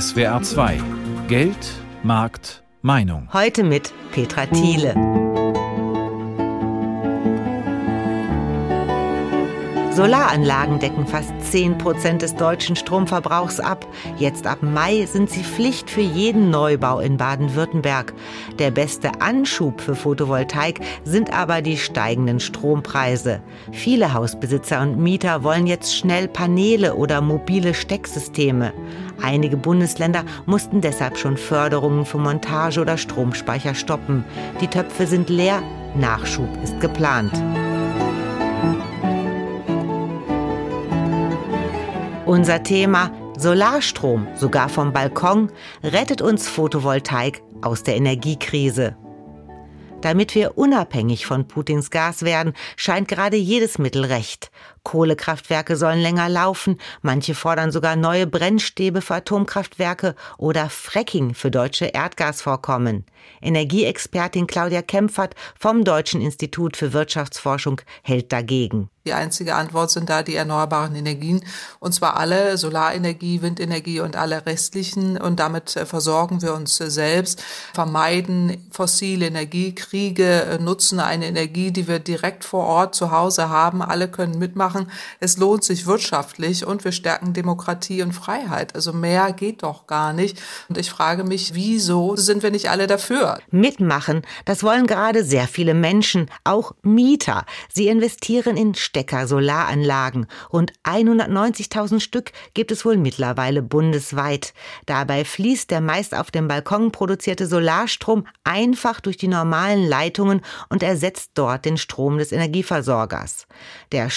SWR 2 Geld, Markt, Meinung. Heute mit Petra Thiele. Solaranlagen decken fast 10 Prozent des deutschen Stromverbrauchs ab. Jetzt ab Mai sind sie Pflicht für jeden Neubau in Baden-Württemberg. Der beste Anschub für Photovoltaik sind aber die steigenden Strompreise. Viele Hausbesitzer und Mieter wollen jetzt schnell Paneele oder mobile Stecksysteme. Einige Bundesländer mussten deshalb schon Förderungen für Montage oder Stromspeicher stoppen. Die Töpfe sind leer, Nachschub ist geplant. Unser Thema Solarstrom, sogar vom Balkon, rettet uns Photovoltaik aus der Energiekrise. Damit wir unabhängig von Putins Gas werden, scheint gerade jedes Mittel recht. Kohlekraftwerke sollen länger laufen, manche fordern sogar neue Brennstäbe für Atomkraftwerke oder Fracking für deutsche Erdgasvorkommen. Energieexpertin Claudia Kempfert vom Deutschen Institut für Wirtschaftsforschung hält dagegen. Die einzige Antwort sind da die erneuerbaren Energien, und zwar alle, Solarenergie, Windenergie und alle restlichen. Und damit äh, versorgen wir uns äh, selbst, vermeiden fossile Energiekriege, äh, nutzen eine Energie, die wir direkt vor Ort zu Hause haben. Alle können mitmachen. Es lohnt sich wirtschaftlich und wir stärken Demokratie und Freiheit. Also mehr geht doch gar nicht. Und ich frage mich, wieso sind wir nicht alle dafür? Mitmachen, das wollen gerade sehr viele Menschen, auch Mieter. Sie investieren in Stecker-Solaranlagen. Rund 190.000 Stück gibt es wohl mittlerweile bundesweit. Dabei fließt der meist auf dem Balkon produzierte Solarstrom einfach durch die normalen Leitungen und ersetzt dort den Strom des Energieversorgers. Der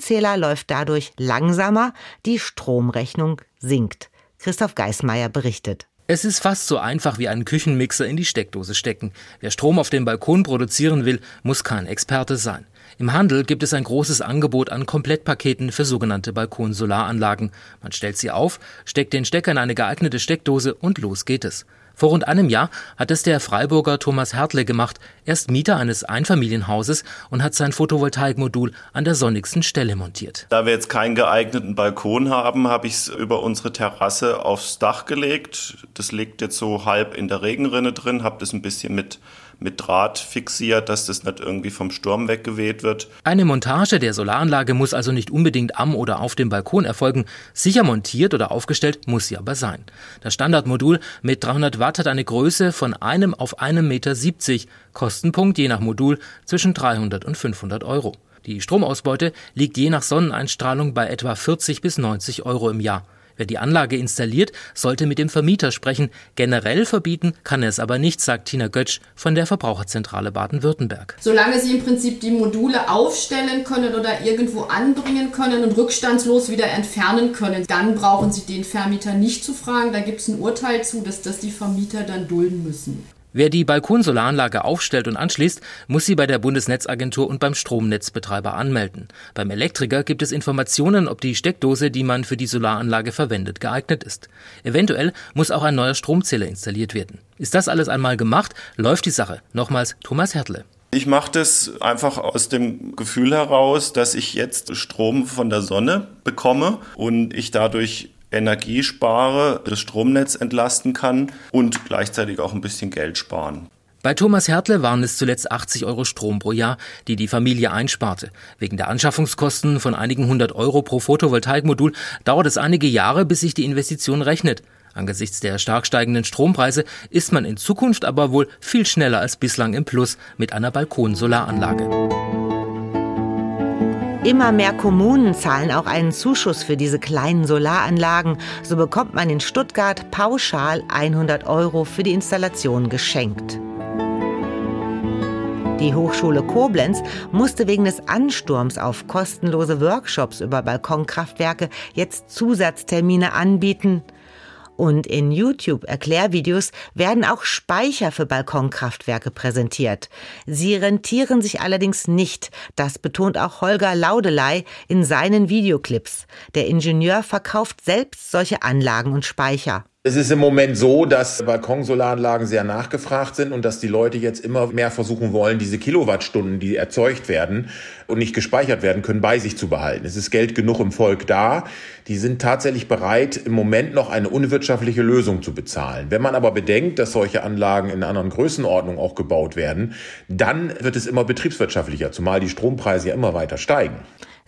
Stromzähler läuft dadurch langsamer, die Stromrechnung sinkt. Christoph Geismeier berichtet. Es ist fast so einfach wie einen Küchenmixer in die Steckdose stecken. Wer Strom auf dem Balkon produzieren will, muss kein Experte sein. Im Handel gibt es ein großes Angebot an Komplettpaketen für sogenannte Balkonsolaranlagen. Man stellt sie auf, steckt den Stecker in eine geeignete Steckdose und los geht es. Vor rund einem Jahr hat es der Freiburger Thomas Hertle gemacht. Er ist Mieter eines Einfamilienhauses und hat sein Photovoltaikmodul an der sonnigsten Stelle montiert. Da wir jetzt keinen geeigneten Balkon haben, habe ich es über unsere Terrasse aufs Dach gelegt. Das liegt jetzt so halb in der Regenrinne drin, habe das ein bisschen mit mit Draht fixiert, dass das nicht irgendwie vom Sturm weggeweht wird. Eine Montage der Solaranlage muss also nicht unbedingt am oder auf dem Balkon erfolgen. Sicher montiert oder aufgestellt muss sie aber sein. Das Standardmodul mit 300 Watt hat eine Größe von einem auf einem Meter 70. Kostenpunkt je nach Modul zwischen 300 und 500 Euro. Die Stromausbeute liegt je nach Sonneneinstrahlung bei etwa 40 bis 90 Euro im Jahr. Wer die Anlage installiert, sollte mit dem Vermieter sprechen. Generell verbieten kann er es aber nicht, sagt Tina Götsch von der Verbraucherzentrale Baden-Württemberg. Solange Sie im Prinzip die Module aufstellen können oder irgendwo anbringen können und rückstandslos wieder entfernen können, dann brauchen Sie den Vermieter nicht zu fragen. Da gibt es ein Urteil zu, dass das die Vermieter dann dulden müssen. Wer die Balkonsolaranlage aufstellt und anschließt, muss sie bei der Bundesnetzagentur und beim Stromnetzbetreiber anmelden. Beim Elektriker gibt es Informationen, ob die Steckdose, die man für die Solaranlage verwendet, geeignet ist. Eventuell muss auch ein neuer Stromzähler installiert werden. Ist das alles einmal gemacht, läuft die Sache. Nochmals Thomas Hertle. Ich mache das einfach aus dem Gefühl heraus, dass ich jetzt Strom von der Sonne bekomme und ich dadurch Energie spare, das Stromnetz entlasten kann und gleichzeitig auch ein bisschen Geld sparen. Bei Thomas Hertle waren es zuletzt 80 Euro Strom pro Jahr, die die Familie einsparte. Wegen der Anschaffungskosten von einigen hundert Euro pro Photovoltaikmodul dauert es einige Jahre, bis sich die Investition rechnet. Angesichts der stark steigenden Strompreise ist man in Zukunft aber wohl viel schneller als bislang im Plus mit einer Balkonsolaranlage. Immer mehr Kommunen zahlen auch einen Zuschuss für diese kleinen Solaranlagen. So bekommt man in Stuttgart pauschal 100 Euro für die Installation geschenkt. Die Hochschule Koblenz musste wegen des Ansturms auf kostenlose Workshops über Balkonkraftwerke jetzt Zusatztermine anbieten. Und in YouTube-Erklärvideos werden auch Speicher für Balkonkraftwerke präsentiert. Sie rentieren sich allerdings nicht. Das betont auch Holger Laudelei in seinen Videoclips. Der Ingenieur verkauft selbst solche Anlagen und Speicher. Es ist im Moment so, dass Balkonsolaranlagen sehr nachgefragt sind und dass die Leute jetzt immer mehr versuchen wollen, diese Kilowattstunden, die erzeugt werden und nicht gespeichert werden können, bei sich zu behalten. Es ist Geld genug im Volk da. Die sind tatsächlich bereit, im Moment noch eine unwirtschaftliche Lösung zu bezahlen. Wenn man aber bedenkt, dass solche Anlagen in anderen Größenordnungen auch gebaut werden, dann wird es immer betriebswirtschaftlicher, zumal die Strompreise ja immer weiter steigen.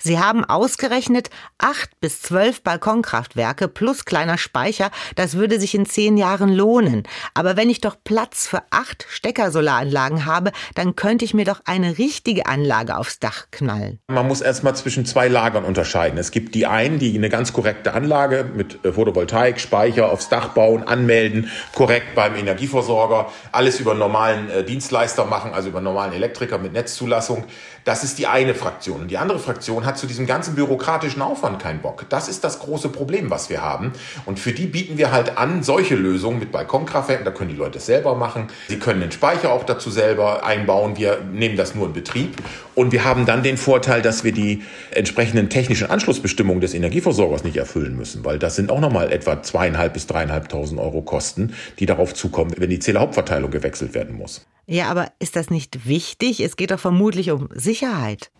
Sie haben ausgerechnet, acht bis zwölf Balkonkraftwerke plus kleiner Speicher, das würde sich in zehn Jahren lohnen. Aber wenn ich doch Platz für acht Steckersolaranlagen habe, dann könnte ich mir doch eine richtige Anlage aufs Dach knallen. Man muss erstmal zwischen zwei Lagern unterscheiden. Es gibt die einen, die eine ganz korrekte Anlage mit äh, Photovoltaik, Speicher aufs Dach bauen, anmelden, korrekt beim Energieversorger, alles über normalen äh, Dienstleister machen, also über normalen Elektriker mit Netzzulassung. Das ist die eine Fraktion. Und die andere Fraktion hat zu diesem ganzen bürokratischen Aufwand keinen Bock. Das ist das große Problem, was wir haben. Und für die bieten wir halt an, solche Lösungen mit Balkonkraftwerken. Da können die Leute es selber machen. Sie können den Speicher auch dazu selber einbauen. Wir nehmen das nur in Betrieb. Und wir haben dann den Vorteil, dass wir die entsprechenden technischen Anschlussbestimmungen des Energieversorgers nicht erfüllen müssen, weil das sind auch nochmal etwa zweieinhalb bis dreieinhalbtausend Euro Kosten, die darauf zukommen, wenn die Zählerhauptverteilung gewechselt werden muss. Ja, aber ist das nicht wichtig? Es geht doch vermutlich um Sicherheit.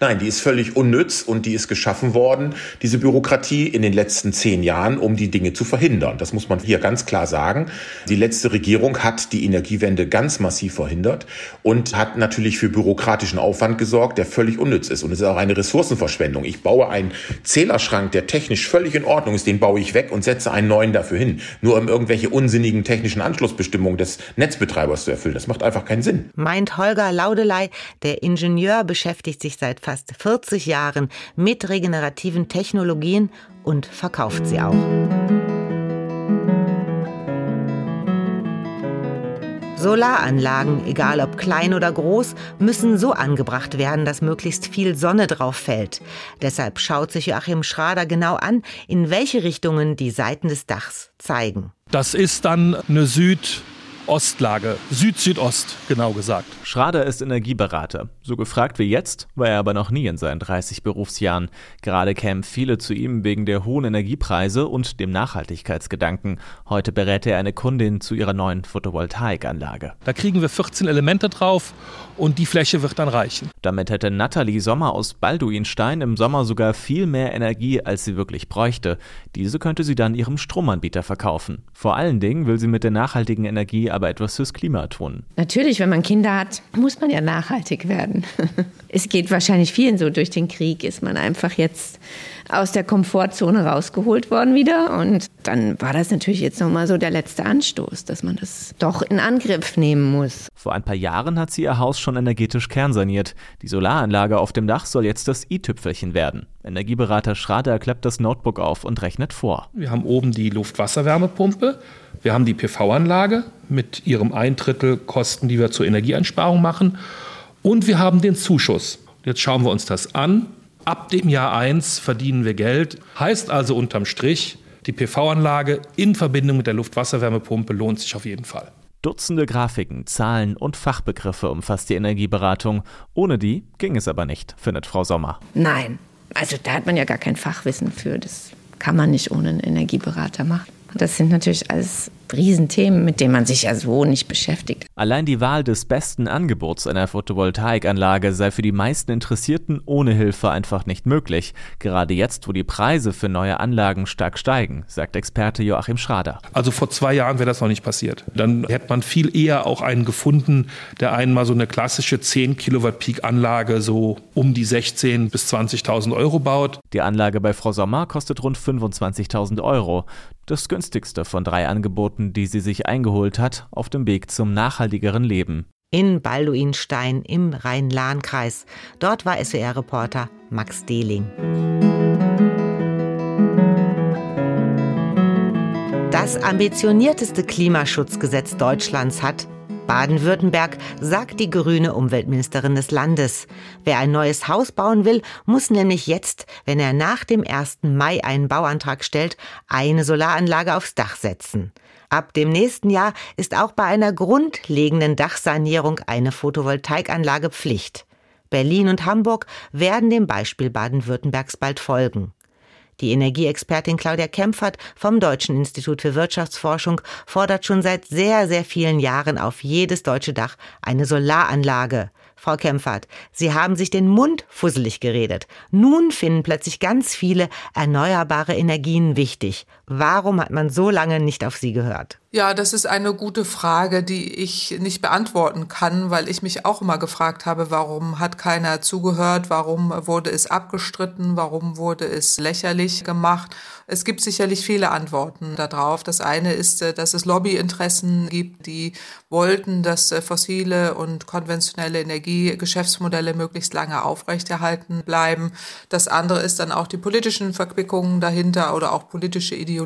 Nein, die ist völlig unnütz und die ist geschaffen worden, diese Bürokratie in den letzten zehn Jahren, um die Dinge zu verhindern. Das muss man hier ganz klar sagen. Die letzte Regierung hat die Energiewende ganz massiv verhindert und hat natürlich für bürokratischen Aufwand gesorgt, der völlig unnütz ist. Und es ist auch eine Ressourcenverschwendung. Ich baue einen Zählerschrank, der technisch völlig in Ordnung ist, den baue ich weg und setze einen neuen dafür hin, nur um irgendwelche unsinnigen technischen Anschlussbestimmungen des Netzbetreibers zu erfüllen. Das macht einfach keinen Sinn. Meint Holger Laudelei, der Ingenieur beschäftigt sich seit fast 40 Jahren mit regenerativen Technologien und verkauft sie auch. Solaranlagen, egal ob klein oder groß, müssen so angebracht werden, dass möglichst viel Sonne drauf fällt. Deshalb schaut sich Joachim Schrader genau an, in welche Richtungen die Seiten des Dachs zeigen. Das ist dann eine Süd- Ostlage, Süd-Südost genau gesagt. Schrader ist Energieberater. So gefragt wie jetzt war er aber noch nie in seinen 30 Berufsjahren. Gerade kämen viele zu ihm wegen der hohen Energiepreise und dem Nachhaltigkeitsgedanken. Heute berät er eine Kundin zu ihrer neuen Photovoltaikanlage. Da kriegen wir 14 Elemente drauf und die Fläche wird dann reichen. Damit hätte Nathalie Sommer aus Balduinstein im Sommer sogar viel mehr Energie, als sie wirklich bräuchte. Diese könnte sie dann ihrem Stromanbieter verkaufen. Vor allen Dingen will sie mit der nachhaltigen Energie aber etwas fürs Klima tun. Natürlich, wenn man Kinder hat, muss man ja nachhaltig werden. es geht wahrscheinlich vielen so. Durch den Krieg ist man einfach jetzt aus der Komfortzone rausgeholt worden wieder. Und dann war das natürlich jetzt nochmal so der letzte Anstoß, dass man das doch in Angriff nehmen muss. Vor ein paar Jahren hat sie ihr Haus schon energetisch kernsaniert. Die Solaranlage auf dem Dach soll jetzt das i-Tüpfelchen werden. Energieberater Schrader klappt das Notebook auf und rechnet vor. Wir haben oben die Luftwasserwärmepumpe. Wir haben die PV-Anlage mit ihrem Eintrittel Kosten, die wir zur Energieeinsparung machen. Und wir haben den Zuschuss. Jetzt schauen wir uns das an. Ab dem Jahr 1 verdienen wir Geld. Heißt also unterm Strich, die PV-Anlage in Verbindung mit der Luftwasserwärmepumpe lohnt sich auf jeden Fall. Dutzende Grafiken, Zahlen und Fachbegriffe umfasst die Energieberatung. Ohne die ging es aber nicht, findet Frau Sommer. Nein, also da hat man ja gar kein Fachwissen für. Das kann man nicht ohne einen Energieberater machen. Das sind natürlich alles Riesenthemen, mit denen man sich ja so nicht beschäftigt. Allein die Wahl des besten Angebots einer Photovoltaikanlage sei für die meisten Interessierten ohne Hilfe einfach nicht möglich. Gerade jetzt, wo die Preise für neue Anlagen stark steigen, sagt Experte Joachim Schrader. Also vor zwei Jahren wäre das noch nicht passiert. Dann hätte man viel eher auch einen gefunden, der einmal so eine klassische 10 Kilowatt Peak Anlage so um die 16 bis 20.000 Euro baut. Die Anlage bei Frau Sommer kostet rund 25.000 Euro. Das günstigste von drei Angeboten, die sie sich eingeholt hat, auf dem Weg zum nachhaltigeren Leben. In Balduinstein im Rhein-Lahn-Kreis. Dort war SWR-Reporter Max Dehling. Das ambitionierteste Klimaschutzgesetz Deutschlands hat Baden-Württemberg, sagt die grüne Umweltministerin des Landes. Wer ein neues Haus bauen will, muss nämlich jetzt, wenn er nach dem 1. Mai einen Bauantrag stellt, eine Solaranlage aufs Dach setzen. Ab dem nächsten Jahr ist auch bei einer grundlegenden Dachsanierung eine Photovoltaikanlage Pflicht. Berlin und Hamburg werden dem Beispiel Baden-Württembergs bald folgen. Die Energieexpertin Claudia Kempfert vom Deutschen Institut für Wirtschaftsforschung fordert schon seit sehr, sehr vielen Jahren auf jedes deutsche Dach eine Solaranlage. Frau Kempfert, Sie haben sich den Mund fusselig geredet. Nun finden plötzlich ganz viele erneuerbare Energien wichtig. Warum hat man so lange nicht auf Sie gehört? Ja, das ist eine gute Frage, die ich nicht beantworten kann, weil ich mich auch immer gefragt habe, warum hat keiner zugehört, warum wurde es abgestritten, warum wurde es lächerlich gemacht. Es gibt sicherlich viele Antworten darauf. Das eine ist, äh, dass es Lobbyinteressen gibt, die wollten, dass äh, fossile und konventionelle Energiegeschäftsmodelle möglichst lange aufrechterhalten bleiben. Das andere ist dann auch die politischen Verquickungen dahinter oder auch politische Ideologien,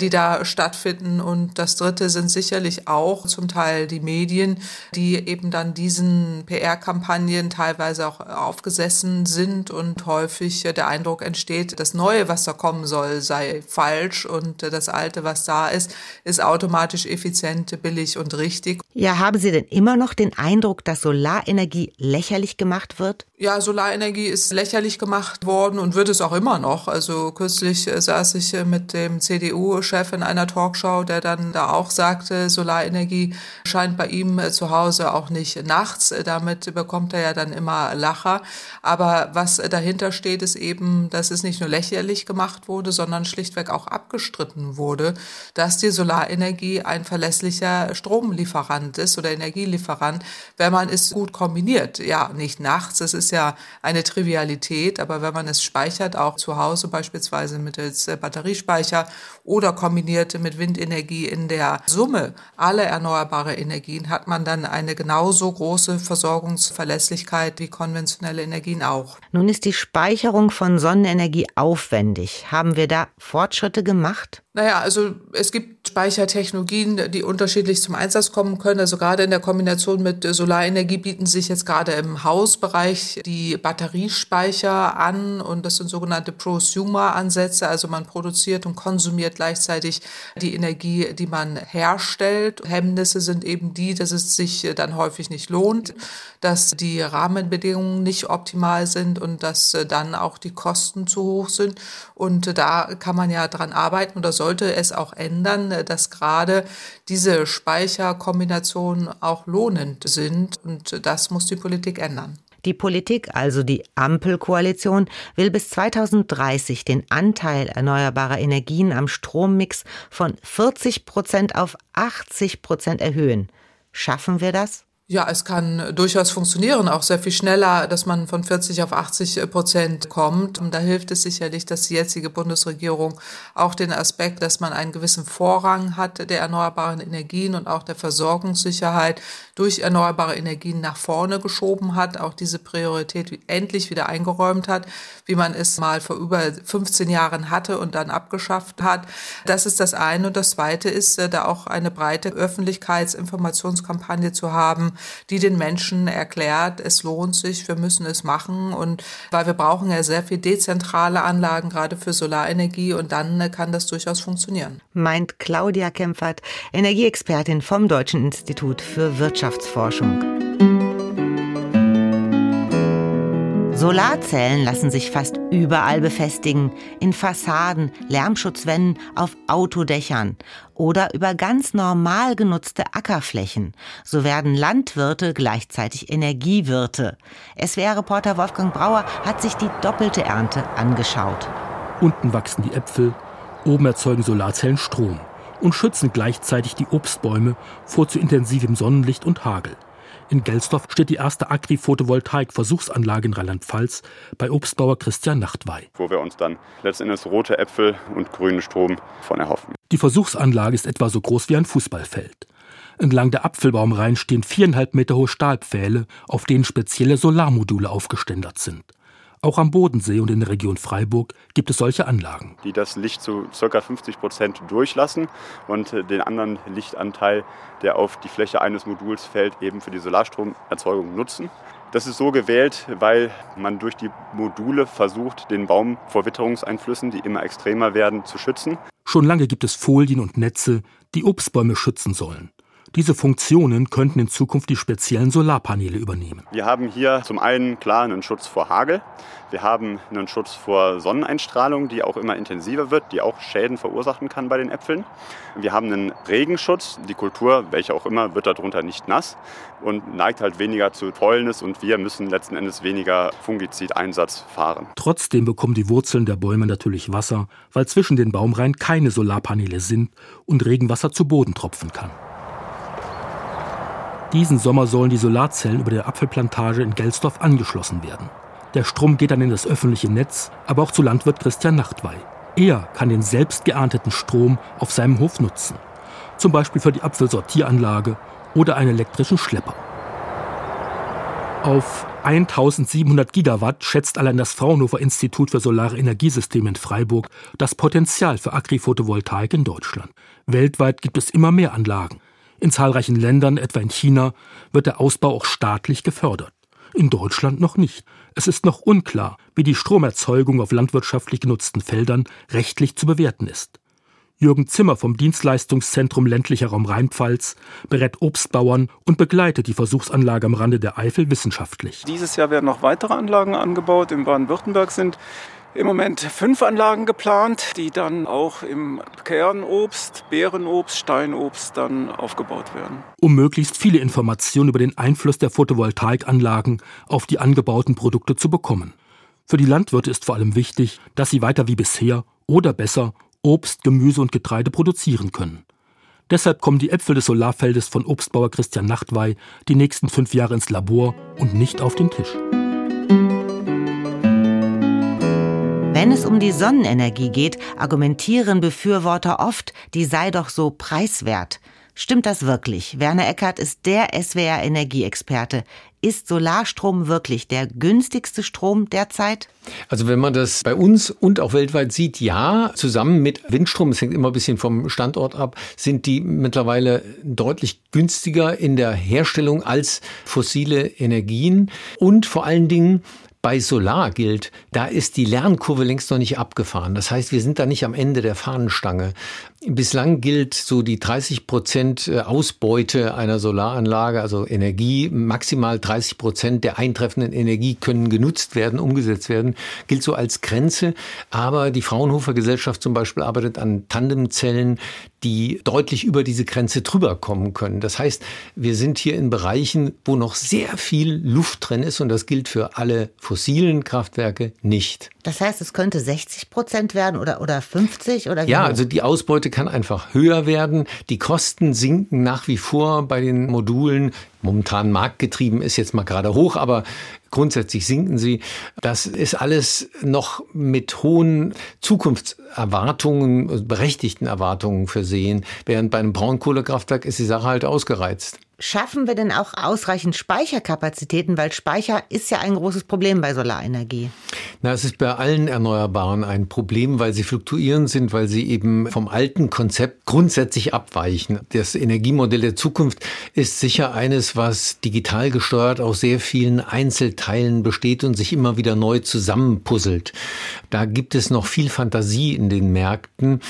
die da stattfinden und das Dritte sind sicherlich auch zum Teil die Medien, die eben dann diesen PR-Kampagnen teilweise auch aufgesessen sind und häufig der Eindruck entsteht, das Neue, was da kommen soll, sei falsch und das Alte, was da ist, ist automatisch effizient, billig und richtig. Ja, haben Sie denn immer noch den Eindruck, dass Solarenergie lächerlich gemacht wird? Ja, Solarenergie ist lächerlich gemacht worden und wird es auch immer noch. Also kürzlich saß ich äh, dem CDU-Chef in einer Talkshow, der dann da auch sagte, Solarenergie scheint bei ihm äh, zu Hause auch nicht nachts. Damit bekommt er ja dann immer Lacher. Aber was dahinter steht, ist eben, dass es nicht nur lächerlich gemacht wurde, sondern schlichtweg auch abgestritten wurde, dass die Solarenergie ein verlässlicher Stromlieferant ist oder Energielieferant, wenn man es gut kombiniert. Ja, nicht nachts, es ist ja eine Trivialität, aber wenn man es speichert, auch zu Hause beispielsweise mittels äh, Batteriespeicher oder kombiniert mit Windenergie in der Summe alle erneuerbare Energien, hat man dann eine genauso große Versorgungsverlässlichkeit wie konventionelle Energien auch. Nun ist die Speicherung von Sonnenenergie aufwendig. Haben wir da Fortschritte gemacht? Naja, also es gibt Speichertechnologien, die unterschiedlich zum Einsatz kommen können. Also gerade in der Kombination mit Solarenergie bieten sich jetzt gerade im Hausbereich die Batteriespeicher an und das sind sogenannte Prosumer-Ansätze. Also man produziert und konsumiert gleichzeitig die Energie, die man herstellt. Hemmnisse sind eben die, dass es sich dann häufig nicht lohnt, dass die Rahmenbedingungen nicht optimal sind und dass dann auch die Kosten zu hoch sind. Und da kann man ja dran arbeiten oder soll sollte es auch ändern, dass gerade diese Speicherkombinationen auch lohnend sind. Und das muss die Politik ändern. Die Politik, also die Ampelkoalition, will bis 2030 den Anteil erneuerbarer Energien am Strommix von 40 Prozent auf 80 Prozent erhöhen. Schaffen wir das? Ja, es kann durchaus funktionieren, auch sehr viel schneller, dass man von 40 auf 80 Prozent kommt. Und da hilft es sicherlich, dass die jetzige Bundesregierung auch den Aspekt, dass man einen gewissen Vorrang hat der erneuerbaren Energien und auch der Versorgungssicherheit durch erneuerbare Energien nach vorne geschoben hat, auch diese Priorität endlich wieder eingeräumt hat, wie man es mal vor über 15 Jahren hatte und dann abgeschafft hat. Das ist das eine. Und das zweite ist, äh, da auch eine breite Öffentlichkeitsinformationskampagne zu haben, die den Menschen erklärt, es lohnt sich, wir müssen es machen und weil wir brauchen ja sehr viel dezentrale Anlagen, gerade für Solarenergie und dann kann das durchaus funktionieren. Meint Claudia Kempfert, Energieexpertin vom Deutschen Institut für Wirtschaftsforschung. Solarzellen lassen sich fast überall befestigen, in Fassaden, Lärmschutzwänden, auf Autodächern oder über ganz normal genutzte Ackerflächen. So werden Landwirte gleichzeitig Energiewirte. SWR-Reporter Wolfgang Brauer hat sich die doppelte Ernte angeschaut. Unten wachsen die Äpfel, oben erzeugen Solarzellen Strom und schützen gleichzeitig die Obstbäume vor zu intensivem Sonnenlicht und Hagel. In Gelsdorf steht die erste Agri-Photovoltaik-Versuchsanlage in Rheinland-Pfalz bei Obstbauer Christian Nachtwey. Wo wir uns dann letztendlich rote Äpfel und grünen Strom von erhoffen. Die Versuchsanlage ist etwa so groß wie ein Fußballfeld. Entlang der Apfelbaumreihen stehen viereinhalb Meter hohe Stahlpfähle, auf denen spezielle Solarmodule aufgeständert sind. Auch am Bodensee und in der Region Freiburg gibt es solche Anlagen. Die das Licht zu ca. 50 Prozent durchlassen und den anderen Lichtanteil, der auf die Fläche eines Moduls fällt, eben für die Solarstromerzeugung nutzen. Das ist so gewählt, weil man durch die Module versucht, den Baum vor Witterungseinflüssen, die immer extremer werden, zu schützen. Schon lange gibt es Folien und Netze, die Obstbäume schützen sollen. Diese Funktionen könnten in Zukunft die speziellen Solarpaneele übernehmen. Wir haben hier zum einen klar einen Schutz vor Hagel. Wir haben einen Schutz vor Sonneneinstrahlung, die auch immer intensiver wird, die auch Schäden verursachen kann bei den Äpfeln. Wir haben einen Regenschutz. Die Kultur, welche auch immer, wird darunter nicht nass und neigt halt weniger zu Fäulnis und wir müssen letzten Endes weniger Fungizideinsatz fahren. Trotzdem bekommen die Wurzeln der Bäume natürlich Wasser, weil zwischen den Baumreihen keine Solarpaneele sind und Regenwasser zu Boden tropfen kann. Diesen Sommer sollen die Solarzellen über der Apfelplantage in Gelsdorf angeschlossen werden. Der Strom geht dann in das öffentliche Netz, aber auch zu Landwirt Christian Nachtwey. Er kann den selbst geernteten Strom auf seinem Hof nutzen. Zum Beispiel für die Apfelsortieranlage oder einen elektrischen Schlepper. Auf 1700 Gigawatt schätzt allein das Fraunhofer Institut für Solare Energiesysteme in Freiburg das Potenzial für Agri-Photovoltaik in Deutschland. Weltweit gibt es immer mehr Anlagen. In zahlreichen Ländern, etwa in China, wird der Ausbau auch staatlich gefördert. In Deutschland noch nicht. Es ist noch unklar, wie die Stromerzeugung auf landwirtschaftlich genutzten Feldern rechtlich zu bewerten ist. Jürgen Zimmer vom Dienstleistungszentrum ländlicher Raum Rheinpfalz berät Obstbauern und begleitet die Versuchsanlage am Rande der Eifel wissenschaftlich. Dieses Jahr werden noch weitere Anlagen angebaut. In Baden-Württemberg sind im Moment fünf Anlagen geplant, die dann auch im Kernobst, Beerenobst, Steinobst dann aufgebaut werden. Um möglichst viele Informationen über den Einfluss der Photovoltaikanlagen auf die angebauten Produkte zu bekommen. Für die Landwirte ist vor allem wichtig, dass sie weiter wie bisher oder besser Obst, Gemüse und Getreide produzieren können. Deshalb kommen die Äpfel des Solarfeldes von Obstbauer Christian Nachtwey die nächsten fünf Jahre ins Labor und nicht auf den Tisch. Wenn es um die Sonnenenergie geht, argumentieren Befürworter oft, die sei doch so preiswert. Stimmt das wirklich? Werner Eckert ist der SWR Energieexperte. Ist Solarstrom wirklich der günstigste Strom derzeit? Also wenn man das bei uns und auch weltweit sieht, ja, zusammen mit Windstrom, es hängt immer ein bisschen vom Standort ab, sind die mittlerweile deutlich günstiger in der Herstellung als fossile Energien und vor allen Dingen bei Solar gilt, da ist die Lernkurve längst noch nicht abgefahren. Das heißt, wir sind da nicht am Ende der Fahnenstange. Bislang gilt so die 30 Prozent äh, Ausbeute einer Solaranlage, also Energie, maximal 30 Prozent der eintreffenden Energie können genutzt werden, umgesetzt werden, gilt so als Grenze. Aber die Fraunhofer Gesellschaft zum Beispiel arbeitet an Tandemzellen, die deutlich über diese Grenze drüber kommen können. Das heißt, wir sind hier in Bereichen, wo noch sehr viel Luft drin ist und das gilt für alle fossilen Kraftwerke nicht. Das heißt, es könnte 60 Prozent werden oder, oder 50 oder Ja, also die Ausbeute kann einfach höher werden. Die Kosten sinken nach wie vor bei den Modulen. Momentan marktgetrieben ist jetzt mal gerade hoch, aber grundsätzlich sinken sie. Das ist alles noch mit hohen Zukunftserwartungen, berechtigten Erwartungen versehen, während bei einem Braunkohlekraftwerk ist die Sache halt ausgereizt. Schaffen wir denn auch ausreichend Speicherkapazitäten? Weil Speicher ist ja ein großes Problem bei Solarenergie. Na, es ist bei allen Erneuerbaren ein Problem, weil sie fluktuierend sind, weil sie eben vom alten Konzept grundsätzlich abweichen. Das Energiemodell der Zukunft ist sicher eines, was digital gesteuert aus sehr vielen Einzelteilen besteht und sich immer wieder neu zusammenpuzzelt. Da gibt es noch viel Fantasie in den Märkten.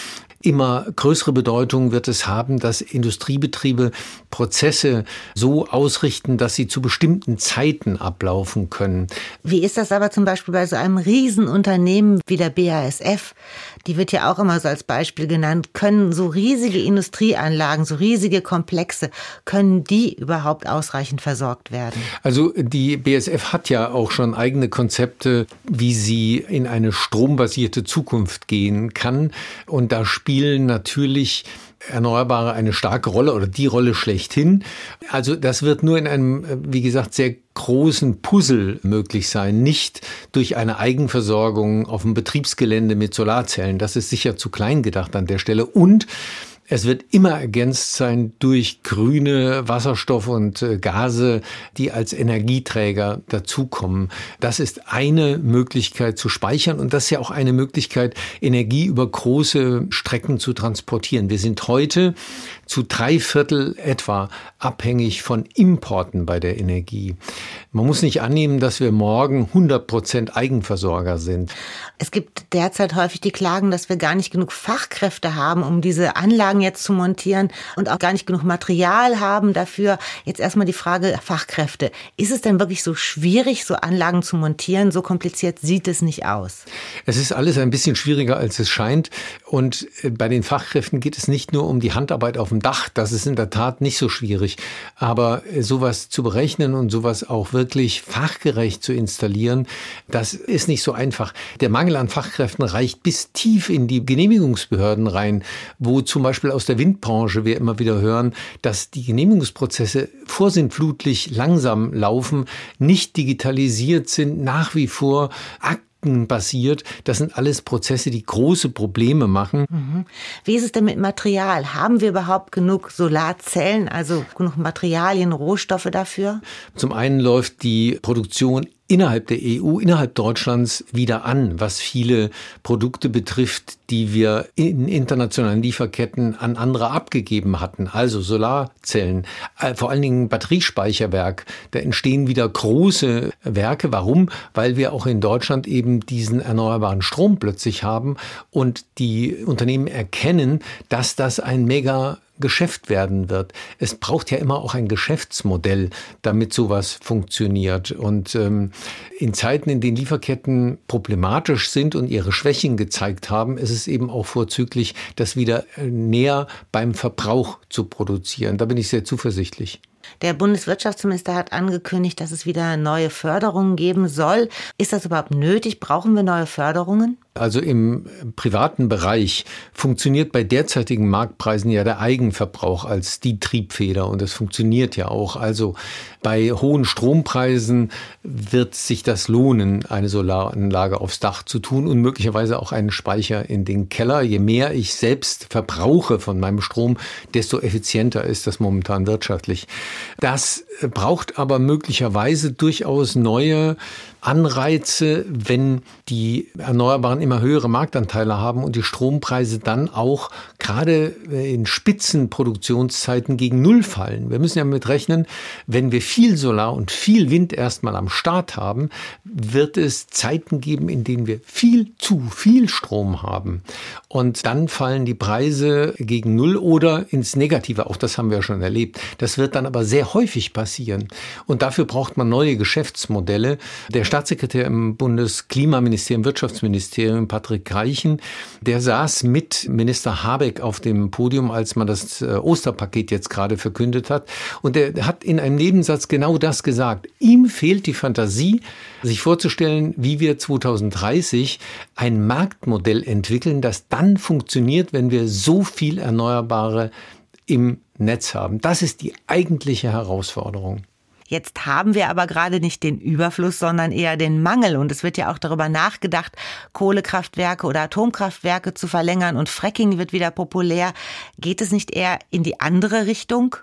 Immer größere Bedeutung wird es haben, dass Industriebetriebe Prozesse so ausrichten, dass sie zu bestimmten Zeiten ablaufen können. Wie ist das aber zum Beispiel bei so einem Riesenunternehmen wie der BASF? Die wird ja auch immer so als Beispiel genannt. Können so riesige Industrieanlagen, so riesige Komplexe, können die überhaupt ausreichend versorgt werden? Also die BASF hat ja auch schon eigene Konzepte, wie sie in eine strombasierte Zukunft gehen kann. Und da spielen natürlich Erneuerbare eine starke Rolle oder die Rolle schlechthin. Also das wird nur in einem, wie gesagt, sehr großen Puzzle möglich sein, nicht durch eine Eigenversorgung auf dem Betriebsgelände mit Solarzellen. Das ist sicher zu klein gedacht an der Stelle. Und es wird immer ergänzt sein durch grüne Wasserstoff und äh, Gase, die als Energieträger dazukommen. Das ist eine Möglichkeit zu speichern und das ist ja auch eine Möglichkeit, Energie über große Strecken zu transportieren. Wir sind heute zu drei Viertel etwa abhängig von Importen bei der Energie. Man muss nicht annehmen, dass wir morgen 100 Prozent Eigenversorger sind. Es gibt derzeit häufig die Klagen, dass wir gar nicht genug Fachkräfte haben, um diese Anlagen jetzt zu montieren und auch gar nicht genug Material haben dafür. Jetzt erstmal die Frage Fachkräfte. Ist es denn wirklich so schwierig, so Anlagen zu montieren? So kompliziert sieht es nicht aus. Es ist alles ein bisschen schwieriger, als es scheint. Und äh, bei den Fachkräften geht es nicht nur um die Handarbeit auf dem Dach. Das ist in der Tat nicht so schwierig. Aber äh, sowas zu berechnen und sowas auch wirklich fachgerecht zu installieren, das ist nicht so einfach. Der Mangel an Fachkräften reicht bis tief in die Genehmigungsbehörden rein, wo zum Beispiel aus der Windbranche wir immer wieder hören, dass die Genehmigungsprozesse vorsintflutlich langsam laufen, nicht digitalisiert sind, nach wie vor basiert. Das sind alles Prozesse, die große Probleme machen. Mhm. Wie ist es denn mit Material? Haben wir überhaupt genug Solarzellen, also genug Materialien, Rohstoffe dafür? Zum einen läuft die Produktion innerhalb der EU, innerhalb Deutschlands wieder an, was viele Produkte betrifft, die wir in internationalen Lieferketten an andere abgegeben hatten. Also Solarzellen, äh, vor allen Dingen Batteriespeicherwerk. Da entstehen wieder große Werke. Warum? Weil wir auch in Deutschland eben diesen erneuerbaren Strom plötzlich haben und die Unternehmen erkennen, dass das ein mega Geschäft werden wird. Es braucht ja immer auch ein Geschäftsmodell, damit sowas funktioniert. Und ähm, in Zeiten, in denen Lieferketten problematisch sind und ihre Schwächen gezeigt haben, ist es eben auch vorzüglich, das wieder äh, näher beim Verbrauch zu produzieren. Da bin ich sehr zuversichtlich. Der Bundeswirtschaftsminister hat angekündigt, dass es wieder neue Förderungen geben soll. Ist das überhaupt nötig? Brauchen wir neue Förderungen? Also im privaten Bereich funktioniert bei derzeitigen Marktpreisen ja der Eigenverbrauch als die Triebfeder und das funktioniert ja auch. Also bei hohen Strompreisen wird sich das lohnen, eine Solaranlage aufs Dach zu tun und möglicherweise auch einen Speicher in den Keller. Je mehr ich selbst verbrauche von meinem Strom, desto effizienter ist das momentan wirtschaftlich. Das braucht aber möglicherweise durchaus neue Anreize, wenn die Erneuerbaren immer höhere Marktanteile haben und die Strompreise dann auch gerade äh, in Spitzenproduktionszeiten gegen Null fallen. Wir müssen ja mit rechnen, wenn wir viel Solar und viel Wind erstmal am Start haben, wird es Zeiten geben, in denen wir viel zu viel Strom haben. Und dann fallen die Preise gegen Null oder ins Negative. Auch das haben wir ja schon erlebt. Das wird dann aber sehr häufig passieren. Und dafür braucht man neue Geschäftsmodelle. Der Staatssekretär im Bundesklimaministerium, Wirtschaftsministerium, Patrick Reichen, der saß mit Minister Habeck auf dem Podium, als man das äh, Osterpaket jetzt gerade verkündet hat. Und er hat in einem Nebensatz genau das gesagt. Ihm fehlt die Fantasie, sich vorzustellen, wie wir 2030 ein Marktmodell entwickeln, das dann funktioniert, wenn wir so viel Erneuerbare im Netz haben. Das ist die eigentliche Herausforderung. Jetzt haben wir aber gerade nicht den Überfluss, sondern eher den Mangel. Und es wird ja auch darüber nachgedacht, Kohlekraftwerke oder Atomkraftwerke zu verlängern und Fracking wird wieder populär. Geht es nicht eher in die andere Richtung?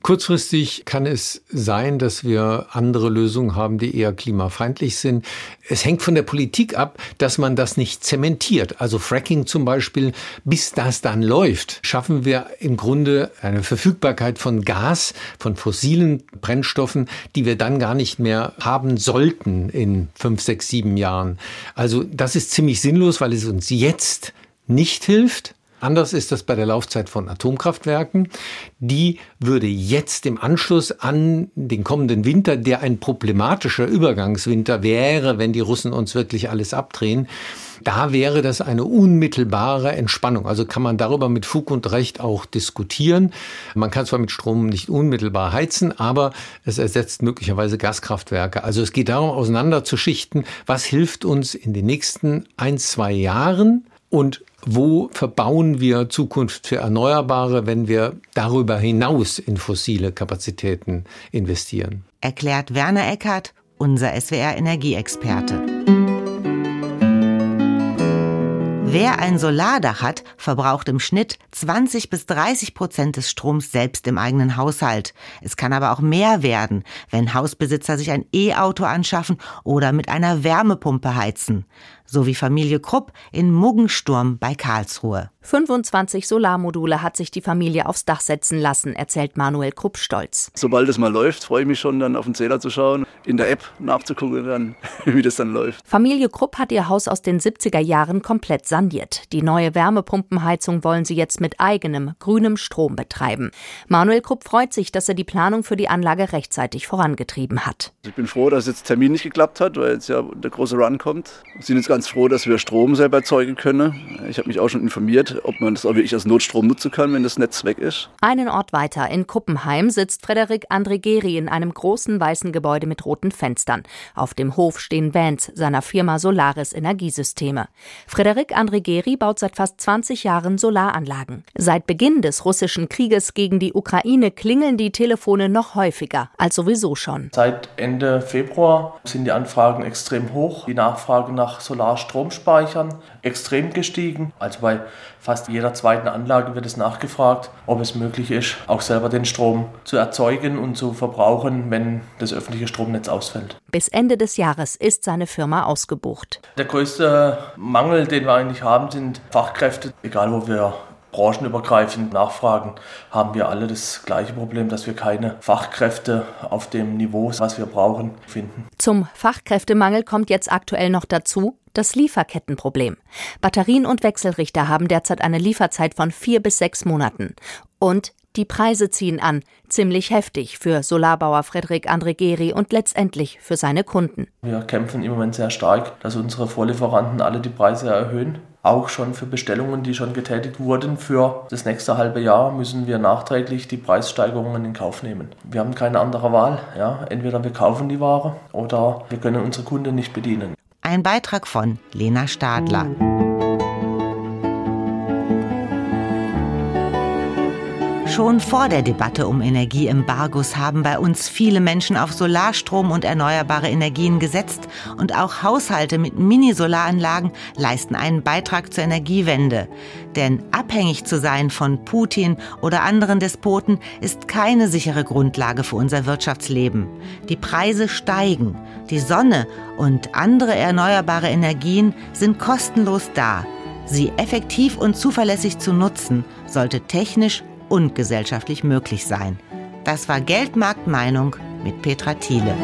Kurzfristig kann es sein, dass wir andere Lösungen haben, die eher klimafeindlich sind. Es hängt von der Politik ab, dass man das nicht zementiert. Also Fracking zum Beispiel, bis das dann läuft, schaffen wir im Grunde eine Verfügbarkeit von Gas, von fossilen Brennstoffen, die wir dann gar nicht mehr haben sollten in fünf, sechs, sieben Jahren. Also das ist ziemlich sinnlos, weil es uns jetzt nicht hilft. Anders ist das bei der Laufzeit von Atomkraftwerken. Die würde jetzt im Anschluss an den kommenden Winter, der ein problematischer Übergangswinter wäre, wenn die Russen uns wirklich alles abdrehen, da wäre das eine unmittelbare Entspannung. Also kann man darüber mit Fug und Recht auch diskutieren. Man kann zwar mit Strom nicht unmittelbar heizen, aber es ersetzt möglicherweise Gaskraftwerke. Also es geht darum, auseinanderzuschichten, was hilft uns in den nächsten ein, zwei Jahren und wo verbauen wir Zukunft für Erneuerbare, wenn wir darüber hinaus in fossile Kapazitäten investieren? Erklärt Werner Eckert, unser SWR-Energieexperte. Wer ein Solardach hat, verbraucht im Schnitt 20 bis 30 Prozent des Stroms selbst im eigenen Haushalt. Es kann aber auch mehr werden, wenn Hausbesitzer sich ein E-Auto anschaffen oder mit einer Wärmepumpe heizen. So wie Familie Krupp in Muggensturm bei Karlsruhe. 25 Solarmodule hat sich die Familie aufs Dach setzen lassen, erzählt Manuel Krupp stolz. Sobald es mal läuft, freue ich mich schon dann auf den Zähler zu schauen, in der App nachzugucken, dann, wie das dann läuft. Familie Krupp hat ihr Haus aus den 70er Jahren komplett saniert. Die neue Wärmepumpenheizung wollen sie jetzt mit eigenem grünem Strom betreiben. Manuel Krupp freut sich, dass er die Planung für die Anlage rechtzeitig vorangetrieben hat. Ich bin froh, dass jetzt Termin nicht geklappt hat, weil jetzt ja der große Run kommt. Wir sind jetzt ganz froh, dass wir Strom selber erzeugen können. Ich habe mich auch schon informiert, ob man das auch wirklich als Notstrom nutzen kann, wenn das Netz weg ist. Einen Ort weiter in Kuppenheim sitzt Frederik Andregeri in einem großen weißen Gebäude mit roten Fenstern. Auf dem Hof stehen Vans seiner Firma Solaris Energiesysteme. Frederik Andregeri baut seit fast 20 Jahren Solaranlagen. Seit Beginn des russischen Krieges gegen die Ukraine klingeln die Telefone noch häufiger als sowieso schon. Seit Ende Februar sind die Anfragen extrem hoch. Die Nachfrage nach Solarstromspeichern extrem gestiegen. Also bei fast jeder zweiten Anlage wird es nachgefragt, ob es möglich ist, auch selber den Strom zu erzeugen und zu verbrauchen, wenn das öffentliche Stromnetz ausfällt. Bis Ende des Jahres ist seine Firma ausgebucht. Der größte Mangel, den wir eigentlich haben, sind Fachkräfte, egal wo wir branchenübergreifend nachfragen, haben wir alle das gleiche Problem, dass wir keine Fachkräfte auf dem Niveau, was wir brauchen, finden. Zum Fachkräftemangel kommt jetzt aktuell noch dazu das Lieferkettenproblem. Batterien und Wechselrichter haben derzeit eine Lieferzeit von vier bis sechs Monaten. Und die Preise ziehen an, ziemlich heftig für Solarbauer Frederik Andregeri und letztendlich für seine Kunden. Wir kämpfen im Moment sehr stark, dass unsere Vorlieferanten alle die Preise erhöhen. Auch schon für Bestellungen, die schon getätigt wurden für das nächste halbe Jahr, müssen wir nachträglich die Preissteigerungen in Kauf nehmen. Wir haben keine andere Wahl. Ja? Entweder wir kaufen die Ware oder wir können unsere Kunden nicht bedienen. Ein Beitrag von Lena Stadler. Schon vor der Debatte um Energieembargos haben bei uns viele Menschen auf Solarstrom und erneuerbare Energien gesetzt und auch Haushalte mit Mini-Solaranlagen leisten einen Beitrag zur Energiewende. Denn abhängig zu sein von Putin oder anderen Despoten ist keine sichere Grundlage für unser Wirtschaftsleben. Die Preise steigen, die Sonne und andere erneuerbare Energien sind kostenlos da. Sie effektiv und zuverlässig zu nutzen, sollte technisch und gesellschaftlich möglich sein. Das war Geldmarktmeinung mit Petra Thiele.